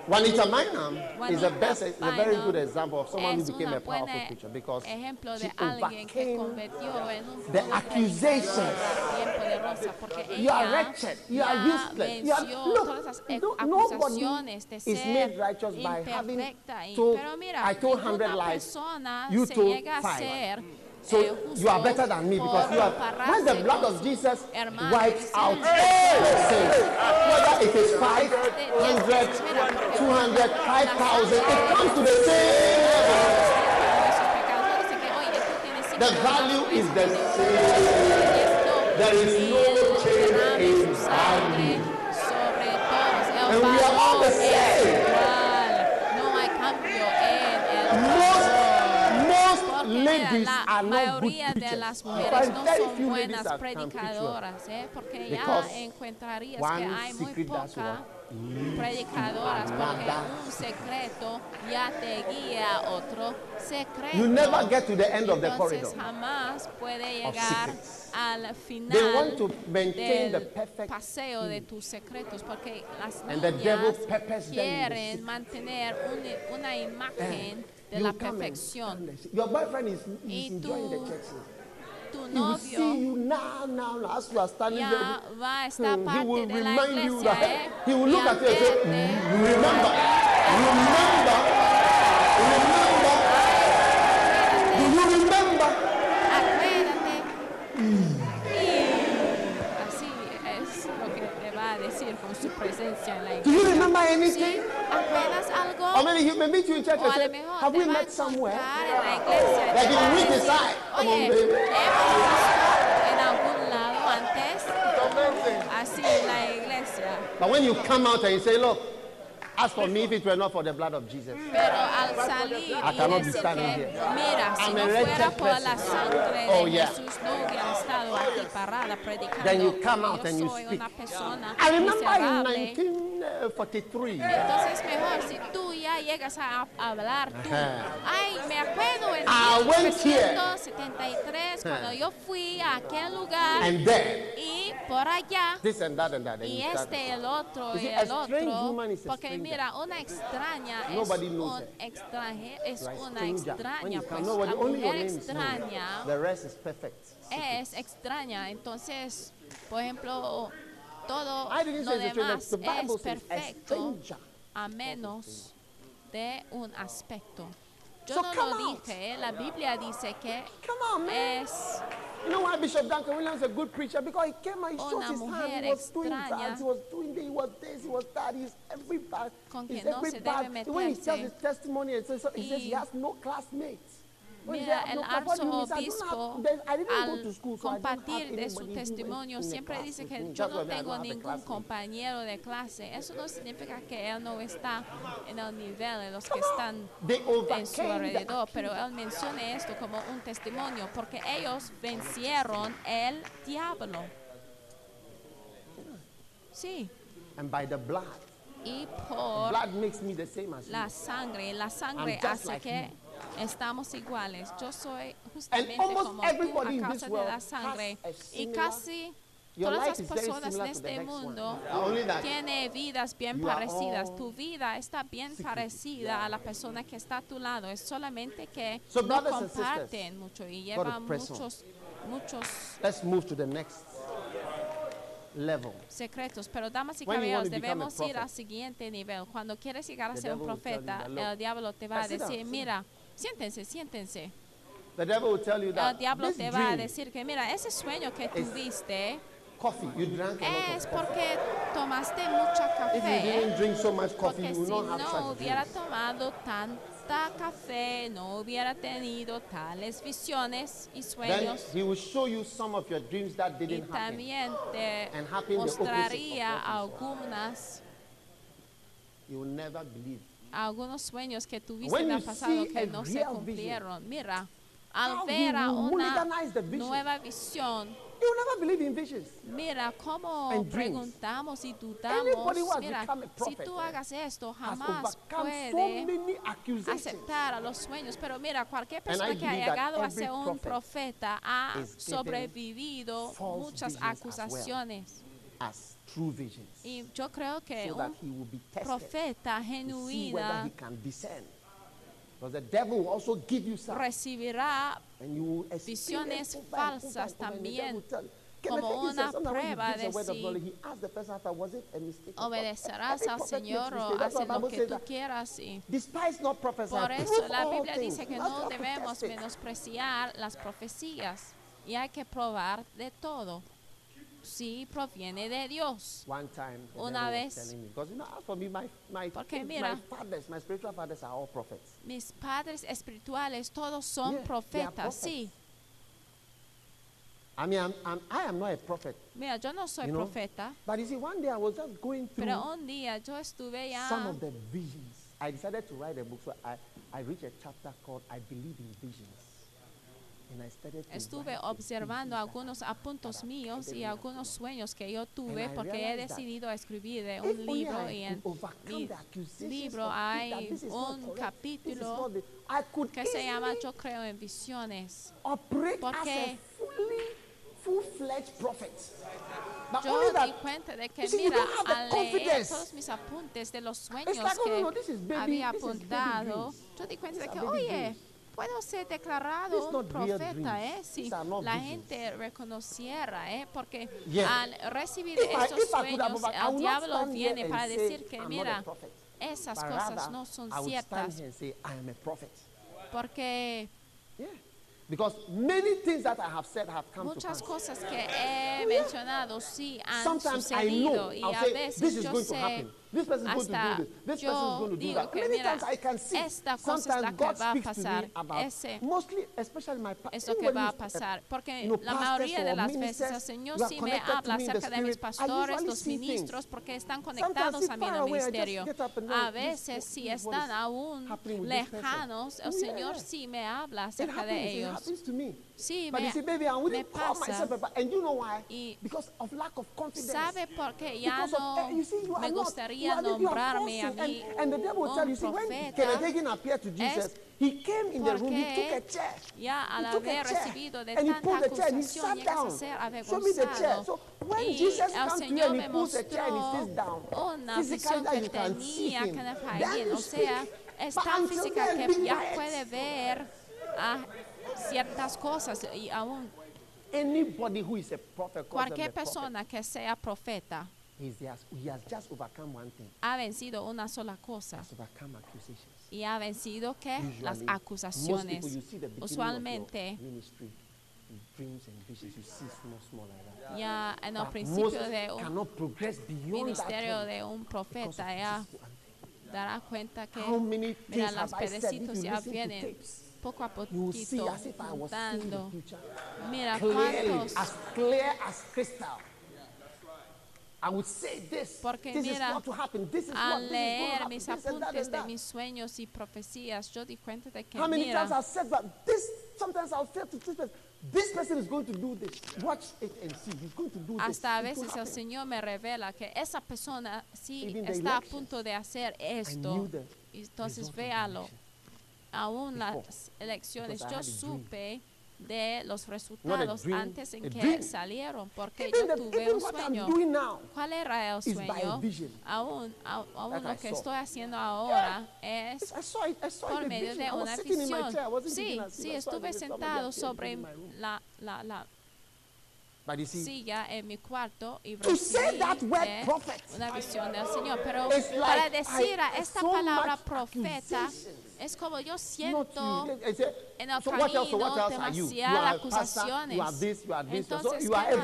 Juanita Mainam is a Juanita best, is a very Mainam good example of someone who es became una a powerful buena preacher because ejemplo she de alguien que overcame convirtió en un the buen accusations. predicador bien poderosa porque You are ella wretched. You are ya useless. You are, venció look, todas esas no- acusaciones de nobody is ser made righteous by having imperfecta y- told, pero mira I told 100 ninguna lies. persona You se told llega a five. Ser So eh, you are justo better than me because por you are. When the compararse blood con of su Jesus hermano wipes y out ser your sins, whether it is 500, 200, 5,000, it comes to the same level. nuestros pecados dicen que oye tú tienes cinco The value millones, is the tienes same. esto, There is y no el change derrame in de su sangre value. sobre todos el And we are all the valor es same. igual no hay cambio en el Most, la mayoría de las You mujeres no son buenas predicadoras, ¿eh? porque ya encontrarías que hay muy pocas predicadoras, porque un secreto ya te guía a otro secreto. You never get to the end of the Entonces corridor. jamás puede llegar al final They want to maintain the del perfect paseo de tus secretos, porque las niñas quieren mantener un- una imagen de You la perfección. Your boyfriend is, enjoying the tú- church. now. Tu He will see novio you now, now, now, as you are standing ya there. va a estar he will parte de la remind you iglesia, that ¿eh? he will look at you and say, verte, "Mm, you remember, remember, remember, do you remember? acuérdate. Y decir con su presencia en la Do you iglesia. remember ¿Sí? anything? ¿Acuerdas algo? Or maybe he may meet you in church O and a lo say, mejor Have te we va a met somewhere? encontrar en la iglesia y Like te in va a week decir, aside. Come Oye, on, baby. hemos visto en algún lado antes, It's amazing. así en la iglesia. But when you come out and you say, Look, as for me, if it were not for the blood of Jesus, Pero al salir I y cannot be standing que, here. mira, si I'm no a fuera wretched por la person. sangre Oh, de yeah. Jesús, no hubiera estado aquí parada predicando. Then you come out yo and you soy speak. una persona I remember in miserable. 1943, Entonces mejor si tú ya llegas a a hablar tú. Ajá. Ay, me acuerdo en I went here. 1973 cuando yo fui a aquel lugar and then y por allá. This and that and that. And y este el otro y el otro porque mira una extraña Nobody es knows un extranjero es Right? una extraña pues la mujer extraña The rest is perfect. es extraña. Entonces por ejemplo todo lo demás es perfecto a menos de un aspecto. Yo no lo dije la Biblia dice que Come on, man. es You know why Bishop Duncan Williams is a good preacher? Because he came and he showed Una his hand. He was doing that. He was doing this. He was this. He was that. He's every bad. He's no every se bad. When he tells his testimony, it says, he says he has no classmates. He Mira, el "No, what do you mean?" He says, "I don't arzobispo, al compartir de su testimonio, siempre dice que yo no tengo ningún classmate." compañero de clase. Eso no significa que él no está en el nivel de los que están en su alrededor, pero él menciona esto como un testimonio, porque ellos vencieron el diablo. Sí, And by the blood, y por blood makes me the same as la sangre, la sangre hace like que estamos iguales. Yo soy justamente como tú a causa de la sangre. Y casi todas las personas en este mundo tienen vidas bien parecidas. Tu vida está bien parecida a la persona que está a tu lado. Es solamente que no comparten mucho y llevan muchos, muchos Let's move to the next level. secretos, pero damas y caballeros, debemos ir al siguiente nivel. Cuando quieres llegar a ser un profeta, el diablo te va a decir, mira, siéntense, siéntense. The devil will tell you El that diablo this te va a decir que, mira, ese sueño que is tuviste coffee, you drank a lot es of coffee. porque tomaste mucha If you café. didn't drink so much coffee, Porque you si not have no hubiera dreams. tomado tanta café, no hubiera tenido tales visiones y Then sueños. he will show you some of your dreams that Y didn't happen. también te happen mostraría algunas You will never believe. Algunos sueños que tuviste en el pasado que no se cumplieron. Mira, al ver a una nueva visión, You never believe in visions. mira cómo And preguntamos y dudamos. Mira, si tú eh, hagas esto, jamás so puede aceptar a los sueños. Pero mira, cualquier persona que ha believe that llegado a ser un profeta ha sobrevivido muchas acusaciones. As true visions. Y yo creo que so that he will be tested. profeta genuina the devil will also give you some. recibirá And you will visiones over falsas over, también como una prueba de si obedecerás al Señor o haces lo que tú quieras. Y por eso la Biblia dice que no debemos menospreciar las profecías y hay que probar de todo si proviene de Dios. One time, Una vez- telling me, because you know, as for me, my, my, Porque my mira- fathers, my spiritual fathers are all prophets. Mis padres espirituales todos son Yeah, profetas, sí. I mean, I'm, I'm, I am not a prophet. Mira, yo no soy You know, profeta, But you see, one day I was just going through pero un día yo estuve some ya of the visions. I decided to write a book, so I, I reached a chapter called I Believe in Visions. And I started to Estuve observando algunos apuntos míos y algunos sueños que yo tuve porque he decidido escribir un libro y en mi libro hay un capítulo que se llama Yo creo en visiones. Porque Yo di cuenta de que, mira, al leer todos mis apuntes de los sueños que había apuntado, yo di cuenta de que, oye. Puedo ser declarado un profeta. ¿eh? Si la gente reconociera, ¿eh? Porque Yeah. al recibir If estos I sueños, el diablo viene para say, decir que, "I'm not a mira, prophet." esas But cosas rather, no son ciertas, say, porque Yeah. Because many things that I have said have come to muchas pass. cosas que he mencionado sí han sucedido y a veces yo sé hasta yo digo que mira, esta cosa es la que va a pasar, ese es lo que va a pasar, porque la mayoría de las veces el Señor sí me habla acerca de mis pastores, los ministros, porque están conectados a mi ministerio. A veces si están aún lejanos, el Señor sí me habla acerca de ellos. Sí, me, me pasa. Y ¿sabe por qué ya no me gustaría nombrarme a mí un profeta? He came in the room, he took a chair. Ya al haber recibido de tanta acusación, llegas a ser avergonzado. So when y Jesus el Señor me mostró una visión que tenía que Efraín, o sea, es tan física que ya puede ver a ciertas cosas y aún Anybody who is a prophet, cualquier persona que sea profeta ha vencido una sola cosa y ha vencido que las acusaciones. usualmente ya en el principio de un ministerio de un profeta ya dará cuenta que mira, las pedecitos ya vienen poco a poquito montando. Mira cuántos. As clear as crystal. I would say this. Porque this mira, is what to happen. This is al what, leer mis this apuntes de mis sueños y profecías, yo di cuenta de que How many mira, times I've said that this, sometimes I'll say to this person, this person is going to do this. Watch it and see. He's going to do hasta a this. veces el Señor me revela que esa persona sí está a punto de hacer esto. Entonces véalo aún las elecciones, yo supe de los resultados antes en que salieron, porque yo tuve un sueño. ¿Cuál era el sueño? Aún, aún lo que estoy haciendo ahora es por medio de una visión. Sí, sí, estuve sentado sobre la, la, la silla en mi cuarto y recibí una visión del Señor. Pero para decir a esta palabra profeta, es como yo siento en el camino demasiadas acusaciones. Entonces, ¿qué más?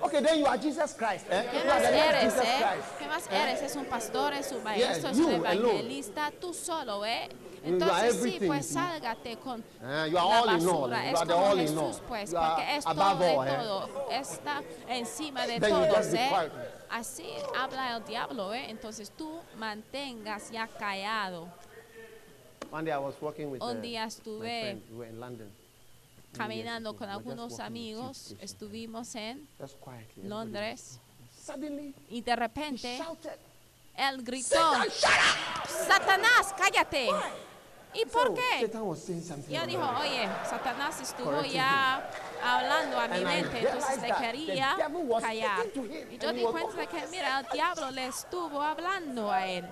Okay, then you are Jesus Christ. Eh? ¿Qué más eres? Eh? ¿Qué más eres? Es un pastor, es un maestro, es un evangelista, tú solo, ¿eh? Entonces sí, pues sálgate con uh, la basura. Es como Jesús, pues, porque es todo de eh? todo. Está encima de todos, ¿eh? Así habla el diablo, ¿eh? Entonces tú mantengas ya callado. One day I was walking with, Un día estuve we were in London. caminando con algunos amigos, estuvimos en Londres y de repente él gritó, Satanás, cállate. ¿Y por qué? Yo dijo, oye, Satanás estuvo ya hablando a mi mente, entonces le quería callar. Y yo di cuenta que, mira, el diablo le estuvo hablando a él.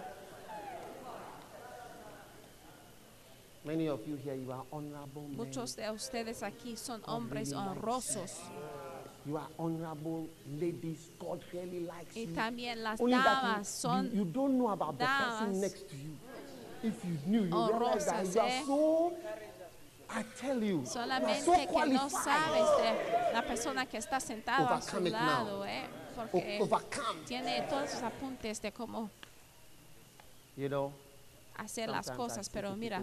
Muchos de ustedes aquí son hombres honrosos. You are honorable ladies. God really likes y también las damas son you, you don't know about the person next to you. If you knew, you realize that you are ¿eh? so I tell you, Solamente you are so que no sabes de la persona que está sentado a su lado, eh, porque tiene todos sus apuntes de cómo you know, hacer las cosas, pero mira,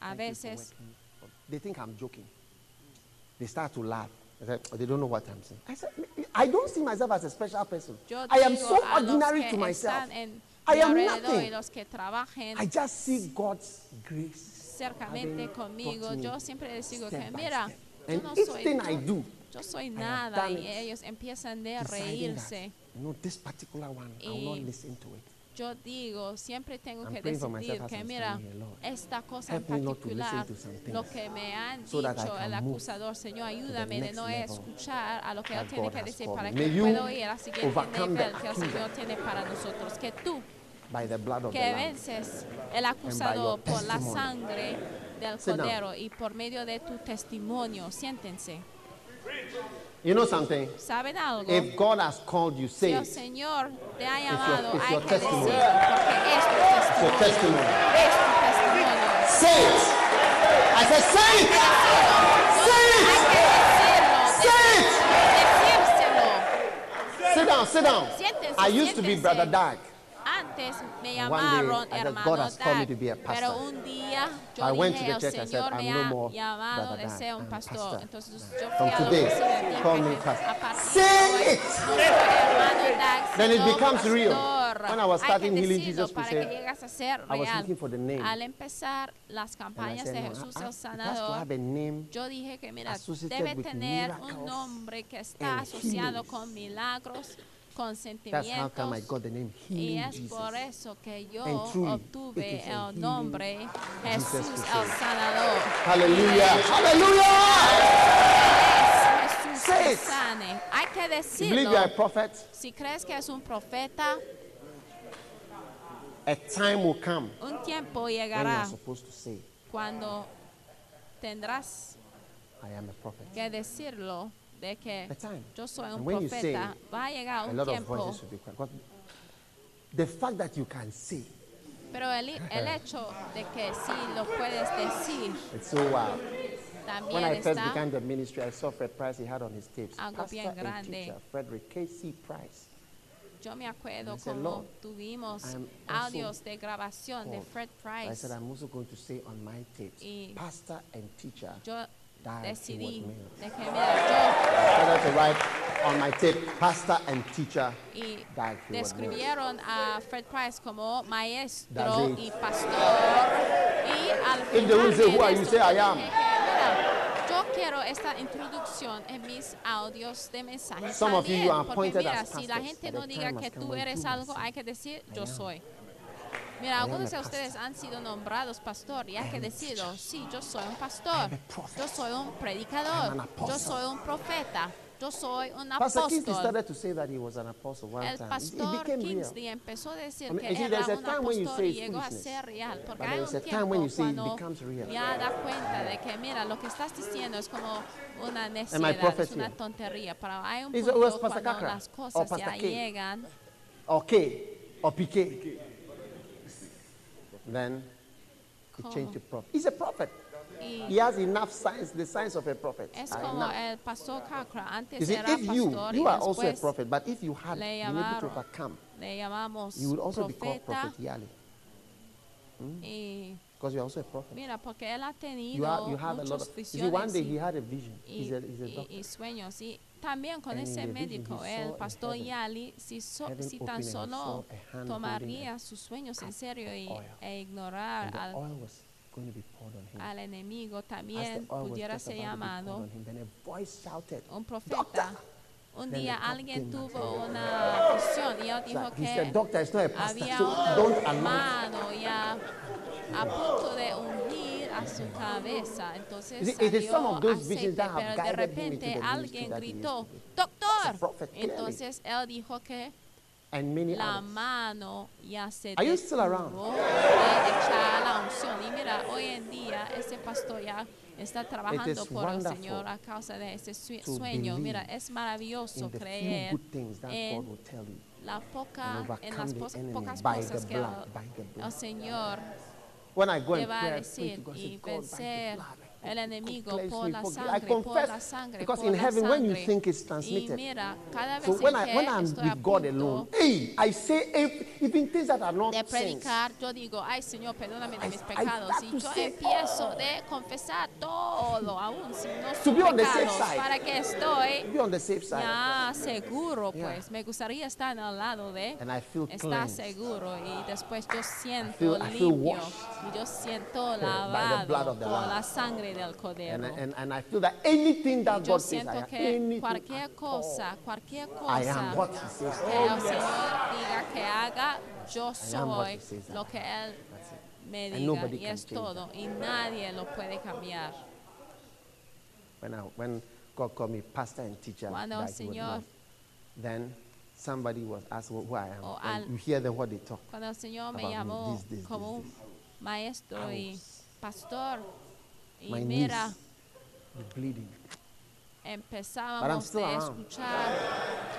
a veces they think I'm joking. They start to laugh. They oh, don't know what I'm saying. I said, I don't see myself as a special person. I am so ordinary to myself. I am nothing. I just see God's grace. Cercamente conmigo, yo siempre les digo que mira, yo no soy, I do, yo soy nada y ellos empiezan de reírse. No, this particular one, I will not listen to it yo digo, siempre tengo que decidir que, mira, esta cosa en particular, lo que me han dicho el acusador, Señor, ayúdame de no escuchar a lo que Él tiene que decir para que pueda ir a la siguiente nivel que el Señor tiene para nosotros. Que tú, que vences el acusador por la sangre del Cordero y por medio de tu testimonio, siéntense. You know something? ¿Saben algo? If God has called you, say si Señor te ha llamado, it's your que testimony. decirlo, porque es tu It's your testimony. Es tu testimonio. Say it. I said, say it. Say it. Say it. Sit down. Siéntense, I used to be. Brother Dag. Antes me I said, hermano pero un día yo dije, el Señor me ha llamado de ser un pastor. Entonces yo fui From a la oficina a partir de hoy, Then it becomes real. When I was starting Healing Jesus Crusade, I was looking for the name. Al empezar las campañas de Jesús I- el Sanador, have a name. yo dije que mira, associated debe with tener un miracles nombre que está and asociado healings. con milagros, con That's how come I sentimientos. got the name Y es Jesus. por eso que yo truly, obtuve el nombre Jesús el Sanador. Hallelujah. es Jesús sane. Hay que decirlo. prophet? Si crees que es un profeta, A time will come un tiempo llegará supposed to say, cuando tendrás I am a prophet. que decirlo de que yo soy un when profeta. Va a llegar un lot of tiempo. voices will be quiet. Because The fact that you can say, Pero el, el hecho de que sí lo puedes decir it's so wow. When también I first began the ministry, I saw Fred Price, he had on his tapes. Algo Pastor bien and teacher, Frederick K.C. Price. Yo me acuerdo I said, como "Lord, tuvimos I audios de grabación de called." Fred I Price. said, I'm also going to say on my tapes, Y Pastor and teacher. Yo decidí Heward Mills. de que mira, I started to write on my tape, Pastor and teacher. y describieron a Fred Price como maestro y pastor. Y al If they will final say, "Who are you?" say, "I am." yo quiero esta introducción en mis audios de mensajes Some of you, are appointed mira, as si la gente no diga que tú eres algo, hay que decir "I yo am." soy. Mira, algunos de ustedes han sido nombrados pastor y a decirlo. Sí, yo soy un pastor. Yo soy un predicador. Yo soy un profeta. Yo soy un apóstol. started to say that he was an apostle one El pastor. Kingsley empezó a decir que era un apóstol y llegó a ser real. Porque hay un tiempo cuando ya da cuenta de que, mira, lo que estás diciendo es como una necedad, es una tontería. Pero hay un punto cuando las cosas ya llegan Or K or PK. Then he changed to prophet. He's a prophet. y He has enough signs, the signs of a prophet. es como el pastor Kakra. You see, era if you, pastor you are also a prophet, but if you had been able to overcome, you would also be called profeta. Prophet Because you're also a prophet. mira, porque él ha You, tenido have, you have a lot muchos of. You see, one visiones day he had a vision. y, He's a, he's a y- doctor. y sueños. Y también con And ese médico, el pastor heaven, Yali, si, so- si tan solo tomaría sus sueños en serio y, e ignorar al, al enemigo, también pudiera ser llamado on him, then a voice shouted, un profeta. Un día alguien tuvo una visión y él dijo que había un a punto de ungir a su cabeza. Entonces salió those aceite, pero de repente alguien gritó, to do. doctor. A. Entonces él dijo que la mano ya se Are you still around? de echar la unción. Y mira, hoy en día ese pastor ya está trabajando por el Señor a causa de ese sueño. Mira, es maravilloso creer en la poca, en las pocas cosas que el, el Señor When I go and pray, I pray to God, say, God, by the blood, el enemigo por la sangre, por la sangre, because in heaven, when you think it's transmitted, mira, cada vez So en when I when I'm with God alone, hey, I say if, even things that are not de predicar, yo digo, ay Señor, perdóname de mis pecados. start Y to yo empiezo de confesar todo, aún si no To son be on the safe pecados, side. para que estoy Be on the safe side. ya seguro, Yeah. pues. Me gustaría estar al lado de And I feel estar seguro y después yo siento feel- I feel limpio washed y yo siento by the blood lavado of the por la sangre del And, cordero. and, and I feel that anything that Y yo God says I siento que cualquier cosa, I am what He says. que Oh, el yes. Señor diga que haga, yo am what soy he says I lo am. que Él That's it. me And diga nobody y can es change todo y nadie lo puede cambiar. When, I, when God called me pastor and teacher, Cuando Señor- then somebody was asked who I am. Al- you hear them what they talk. Cuando el Señor me me, llamó this, this, como this, maestro y pastor My mira, knees were bleeding. empezábamos still a around. escuchar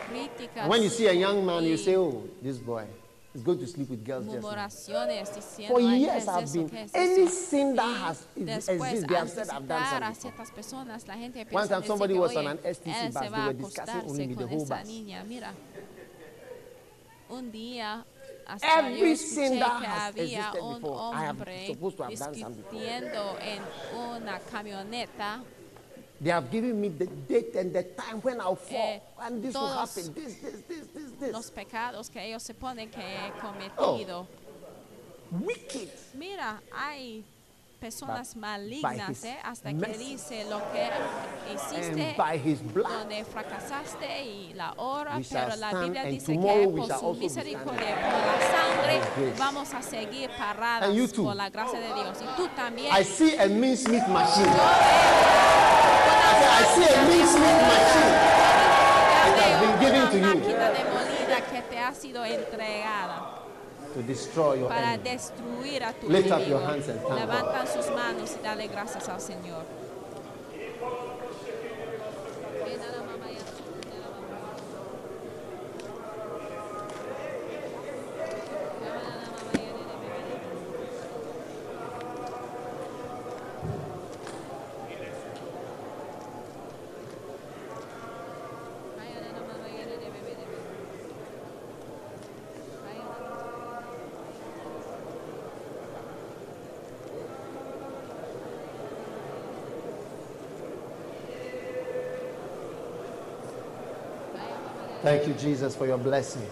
críticas, When you see a young man, you y say, oh, this boy is going to sleep with girls just now." murmuraciones diciendo, For "Ay, ¿qué years es I've eso? been, ¿Qué es any eso?" sin that Y has después, exists, they have al said I've done visitar a something. before. ciertas personas, la gente One empieza a time decir somebody que, was on "Oye, an STC él bus, se they va a were discussing acostarse only with the con whole esa bus. Niña. Mira, Un día Every sin that has existed before, I am supposed to have done something before. en una camioneta. They have given me the date and the time when I'll fall, eh, and this will happen. This, this, this, this, this. Los pecados que ellos se ponen que he cometido. Oh. Wicked. Mira, hay personas malignas, ¿eh? hasta que dice lo que hiciste, donde fracasaste y la hora, pero la Biblia dice que por su misericordia, por la sangre, vamos a seguir paradas por la gracia de Dios. Y tú también. I see a mincemeat machine. I see a mincemeat machine. It has been given to you. que te ha sido entregada to destroy your para enemy. destruir a tu Lift enemigo. up your hands and thank Levantan sus manos y dale gracias al Señor. Thank you, Jesus, for your blessing.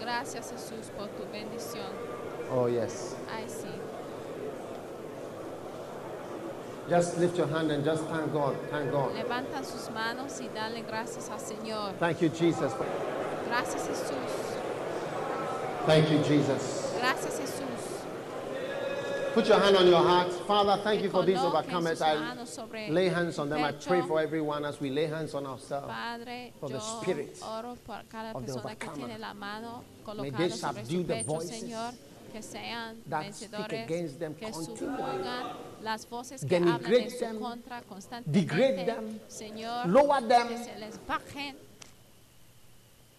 Gracias, Jesús, por tu bendición. Oh, yes. I see. Just lift your hand and just thank God. Thank God. Levantan sus manos y dale gracias al Señor. Thank you, Jesus. Gracias, Jesús. Thank you, Jesus. Gracias, Jesús. Put your hand on your heart. Father, thank you for these overcomers. I lay hands on them. I pray for everyone as we lay hands on ourselves. For the spirit oro por cada of the persona que tiene la mano May they subdue the voices que sean that speak against them que continually. las voces que hablan en su contra degrade them, Señor, lower them, que se les bajen,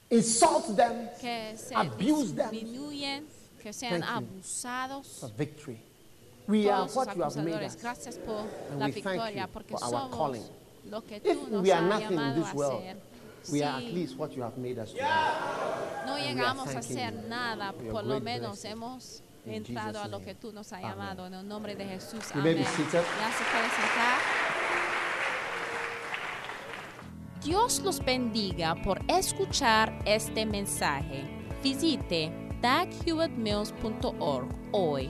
insult them, que se abuse them. que sean abusados. For victory. We are what you have made us. Gracias por and la we victoria, thank you porque for our somos calling. lo que If tú nos we are has nothing in llamado this a world, ser. we are at least what you have made us no llegamos a hacer nada, por lo menos hemos entrado a lo que tú nos has llamado. En el nombre de Jesús. Amén. be seated. Ya se puede sentar. Dios los bendiga por escuchar este mensaje. Visite daghewittmills.org hoy